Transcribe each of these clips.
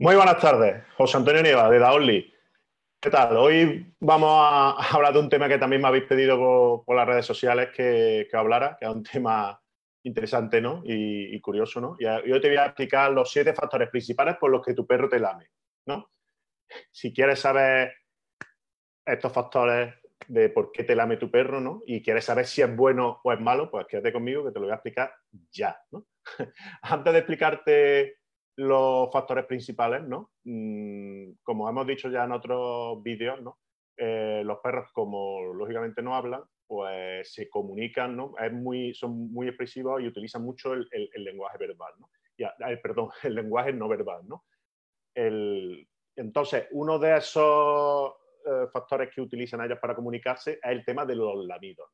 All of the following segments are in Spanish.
Muy buenas tardes, José Antonio Nieva, de Daonly. ¿Qué tal? Hoy vamos a hablar de un tema que también me habéis pedido por, las redes sociales que, hablara, que es un tema interesante ¿no? y, curioso. ¿no? Y yo te voy a explicar los siete factores principales por los que tu perro te lame. ¿no? Si quieres saber estos factores de por qué te lame tu perro ¿no? y quieres saber si es bueno o es malo, pues quédate conmigo que te lo voy a explicar ya. Antes de explicarte los factores principales, ¿no? Mm, como hemos dicho ya en otros vídeos, ¿no? Eh, los perros, como lógicamente no hablan, pues se comunican, ¿no? Es muy, son muy expresivos y utilizan mucho el, lenguaje verbal, ¿no? perdón, el lenguaje no verbal, ¿no? entonces, uno de esos eh, factores que utilizan ellos para comunicarse es el tema de los lamidos.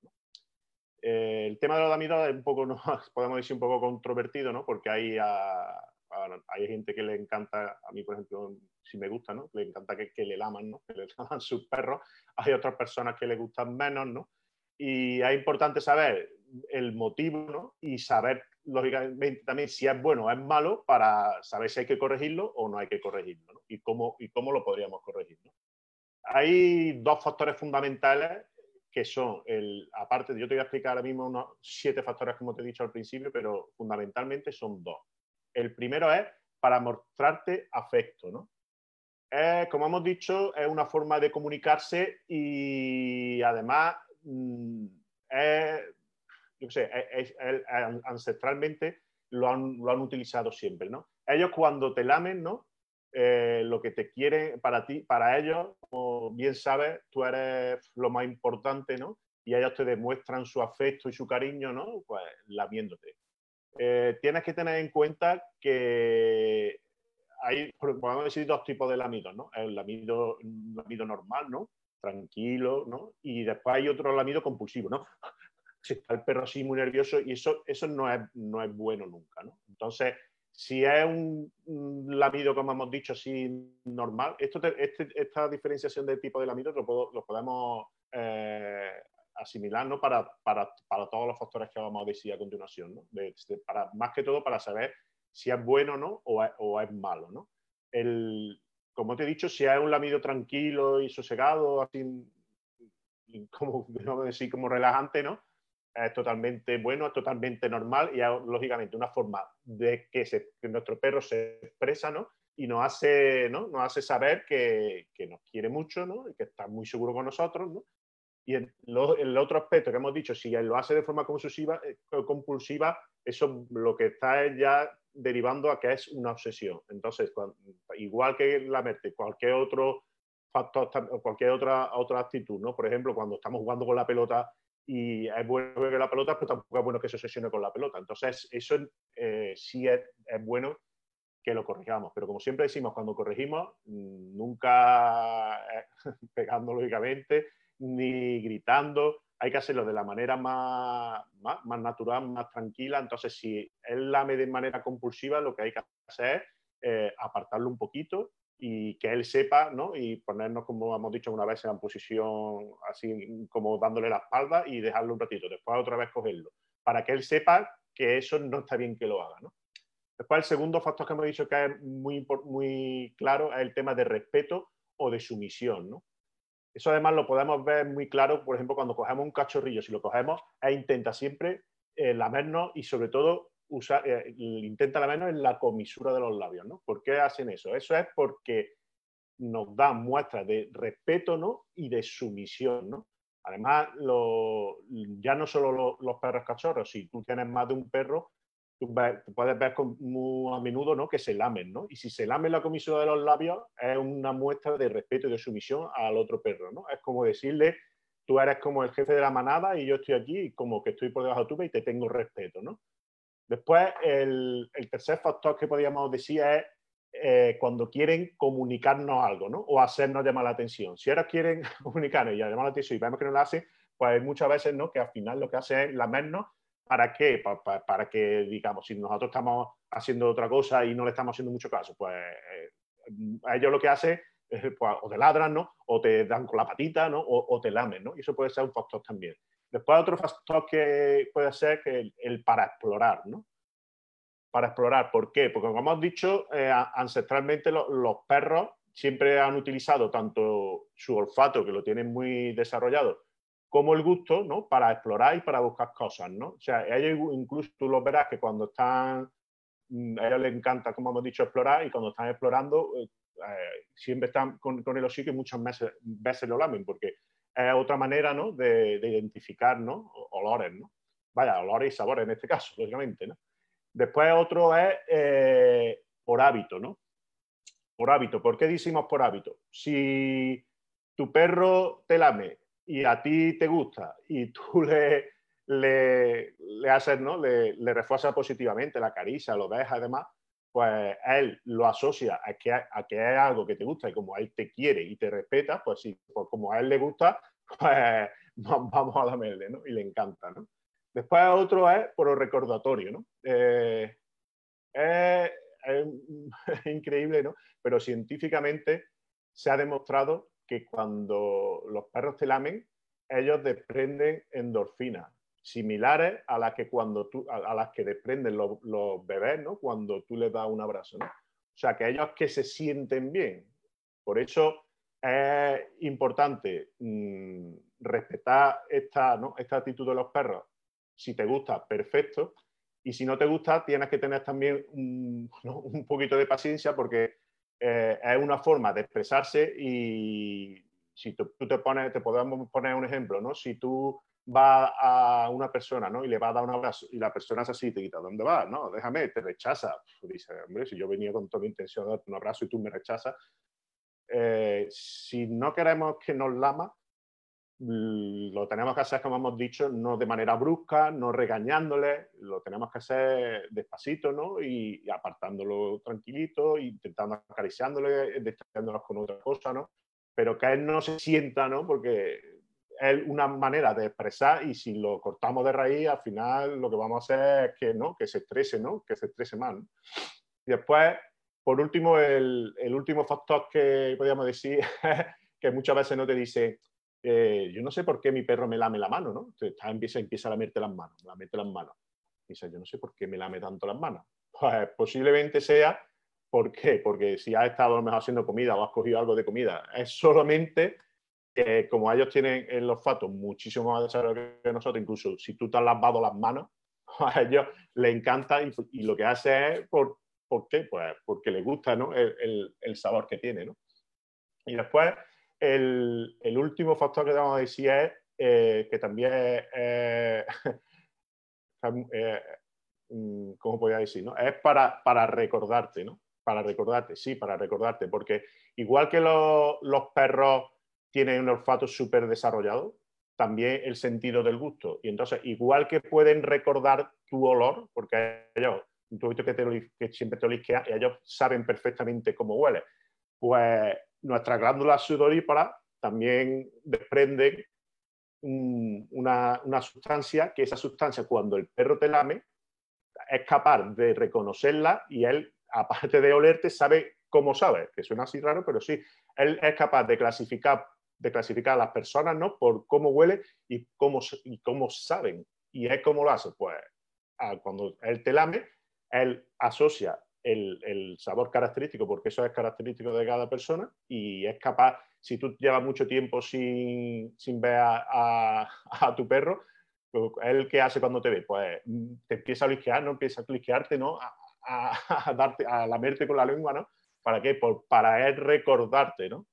Eh, el tema de los lamidos es un poco, ¿no? podemos decir, un poco controvertido, ¿no? Porque hay hay gente que le encanta, a mí por ejemplo, si me gusta, ¿no? Le encanta que, le laman, ¿no? Que le laman sus perros. Hay otras personas que le gustan menos, ¿no? Y es importante saber el motivo, ¿no? Y saber, lógicamente, también si es bueno o es malo para saber si hay que corregirlo o no hay que corregirlo, ¿no? Y cómo, y cómo lo podríamos corregir. Hay dos factores fundamentales que son, el, aparte, yo te voy a explicar ahora mismo unos siete factores, como te he dicho al principio, pero fundamentalmente son dos. El primero es para mostrarte afecto, ¿no? como hemos dicho, es una forma de comunicarse y además mm, yo sé, ancestralmente lo han, utilizado siempre, ¿no? Ellos cuando te lamen, ¿no? Eh, lo que te quieren para ti, para ellos, bien sabes, tú eres lo más importante, ¿no? Y ellos te demuestran su afecto y su cariño, ¿no? Pues lamiéndote. Eh, tienes que tener en cuenta que hay, decir, dos tipos de lamidos, ¿no? El lamido, lamido normal, ¿no? Tranquilo, ¿no? Y después hay otro lamido compulsivo, ¿no? Si está el perro así muy nervioso y eso, eso no, es, no es bueno nunca, ¿no? Entonces, si es un, lamido, como hemos dicho, así normal, esto este, esta diferenciación de tipo de lamido lo, lo podemos eh, asimilar ¿no? para, para, para, todos los factores que vamos a decir a continuación, ¿no? para, más que todo para saber si es bueno ¿no? o, es, o es malo. ¿no? El, como te he dicho, si es un lamido tranquilo y sosegado, así como, decir, como relajante, ¿no? es totalmente bueno, es totalmente normal y es lógicamente una forma de que, nuestro perro se expresa ¿no? y nos hace, ¿no? nos hace saber que, que, nos quiere mucho ¿no? y que está muy seguro con nosotros ¿no? Y el, otro aspecto que hemos dicho, si lo hace de forma compulsiva, eh, compulsiva, eso lo que está es ya derivando a que es una obsesión. Entonces, igual que la mente, cualquier otro factor, cualquier otra, otra actitud, ¿no? Por ejemplo, cuando estamos jugando con la pelota y es bueno que la pelota, pero tampoco es bueno que se obsesione con la pelota. Entonces, eso eh, sí es, es, bueno que lo corrijamos. Pero como siempre decimos, cuando corregimos, mm, nunca pegando lógicamente, ni gritando, hay que hacerlo de la manera más, más, natural, más tranquila. Entonces, si él lame de manera compulsiva, lo que hay que hacer es eh, apartarlo un poquito y que él sepa, ¿no? Y ponernos, como hemos dicho una vez, en la posición así como dándole la espalda y dejarlo un ratito. Después otra vez cogerlo, para que él sepa que eso no está bien que lo haga, ¿no? Después, el segundo factor que hemos dicho que es muy, muy claro es el tema de respeto o de sumisión, ¿no? Eso además lo podemos ver muy claro, por ejemplo, cuando cogemos un cachorrillo, si lo cogemos, e intenta siempre eh, lamernos y sobre todo usar, eh, intenta lamernos en la comisura de los labios. ¿no? ¿Por qué hacen eso? Eso es porque nos dan muestras de respeto ¿no? y de sumisión. ¿no? Además, ya no solo los perros cachorros, si tú tienes más de un perro, puedes ver muy a menudo ¿no? que se lamen, ¿no? Y si se lamen la comisión de los labios, es una muestra de respeto y de sumisión al otro perro, ¿no? Es como decirle, tú eres como el jefe de la manada y yo estoy aquí como que estoy por debajo tuya y te tengo respeto, ¿no? Después, el, tercer factor que podríamos decir es eh, cuando quieren comunicarnos algo, ¿no? O hacernos llamar la atención. Si ahora quieren comunicarnos y llamar la atención y vemos que no lo hacen, pues muchas veces, ¿no? Que al final lo que hace es lamernos ¿Para qué? Para, que, digamos, si nosotros estamos haciendo otra cosa y no le estamos haciendo mucho caso, pues eh, a ellos lo que hace es, pues, o te ladran, ¿no? O te dan con la patita, ¿no? O, te lamen, ¿no? Y eso puede ser un factor también. Después otro factor que puede ser que el, para explorar, ¿no? para explorar. ¿Por qué? Porque como hemos dicho, eh, ancestralmente los perros siempre han utilizado tanto su olfato, que lo tienen muy desarrollado, como el gusto, ¿no? Para explorar y para buscar cosas, ¿no? O sea, ellos incluso tú los verás que cuando están, mm, a ellos les encanta, como hemos dicho, explorar y cuando están explorando, eh, eh, siempre están con, el hocico y muchas veces, veces, lo lamen, porque es otra manera, ¿no? De, identificar, ¿no? Olores, ¿no? Vaya, olores y sabores en este caso, lógicamente, ¿no? Después otro es eh, por hábito, ¿no? Por hábito. ¿Por qué decimos por hábito? Si tu perro te lame y a ti te gusta y tú le, le, le haces, ¿no? Le, le refuerza positivamente la caricia, lo dejas además, pues él lo asocia a que, a que es algo que te gusta y como él te quiere y te respeta, pues sí, pues como a él le gusta, pues vamos a lamerle, ¿no? Y le encanta, ¿no? Después otro es por el recordatorio, ¿no? Eh, es, increíble, ¿no? Pero científicamente se ha demostrado que cuando los perros te lamen, ellos desprenden endorfinas, similares a las que cuando tú, a, las que desprenden los, bebés, ¿no? Cuando tú les das un abrazo, ¿no? O sea, que ellos que se sienten bien. Por eso es importante mm, respetar esta, esta actitud de los perros. Si te gusta, perfecto. Y si no te gusta, tienes que tener también un, poquito de paciencia porque eh, es una forma de expresarse y si tú, te pones, te podemos poner un ejemplo, ¿no? Si tú va a una persona ¿no? y le va a dar un abrazo y la persona es así, te quita, ¿dónde vas? No, déjame, te rechaza. Dice, hombre, si yo venía con toda mi intención de darte un abrazo y tú me rechazas, eh, si no queremos que nos lama, lo tenemos que hacer, como hemos dicho, no de manera brusca, no regañándole, lo tenemos que hacer despacito, ¿no? Y, apartándolo tranquilito, intentando acariciándole, distrayéndonos con otra cosa, ¿no? Pero que él no se sienta, ¿no? Porque es una manera de expresar y si lo cortamos de raíz, al final lo que vamos a hacer es que, ¿no? que se estrese, ¿no? que se estrese más. Y después, por último, el, el, último factor que podríamos decir que muchas veces no te dice, eh, yo no sé por qué mi perro me lame la mano, ¿no? empieza, empieza a lamerte las manos, lamerte las manos. Dice, yo no sé por qué me lame tanto las manos. Pues posiblemente sea, ¿por qué? Porque si has estado a lo mejor haciendo comida o has cogido algo de comida, es solamente que como ellos tienen el olfato muchísimo más desarrollado que nosotros, incluso si tú te has lavado las manos, a ellos les encanta y, lo que hace es, ¿por, ¿por qué? Pues porque les gusta ¿no? el, el, sabor que tiene. ¿no? Y después, el, último factor que vamos a decir es eh, que también es, eh, mm, ¿cómo decir? No? Es para, para recordarte, ¿no? Para recordarte, sí, para recordarte, porque igual que los, perros tienen un olfato súper desarrollado, también el sentido del gusto. Y entonces, igual que pueden recordar tu olor, porque ellos, tú que, te, que siempre te ellos saben perfectamente cómo huele, pues nuestras glándulas sudoríparas también desprenden una, una, sustancia, que esa sustancia cuando el perro te lame, es capaz de reconocerla y él, aparte de olerte, sabe cómo sabe, que suena así raro, pero sí, él es capaz de clasificar de clasificar a las personas ¿no? por cómo huele y cómo, y cómo saben. ¿Y es cómo lo hace? Pues cuando él te lame, él asocia el, sabor característico, porque eso es característico de cada persona, y es capaz, si tú llevas mucho tiempo sin, sin ver a, tu perro, pues, él qué hace cuando te ve? Pues te empieza a lisquear, ¿no? Empieza a lisquearte, ¿no? A, a, darte, a lamerte con la lengua, ¿no? ¿Para qué? Por, para él recordarte, ¿no?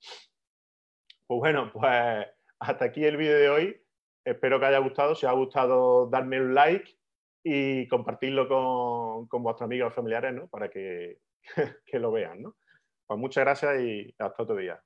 Pues bueno, pues hasta aquí el vídeo de hoy. Espero que haya gustado. Si os ha gustado, darme un like y compartirlo con, con vuestros amigos o familiares, ¿no? Para que, que lo vean, ¿no? Pues muchas gracias y hasta otro día.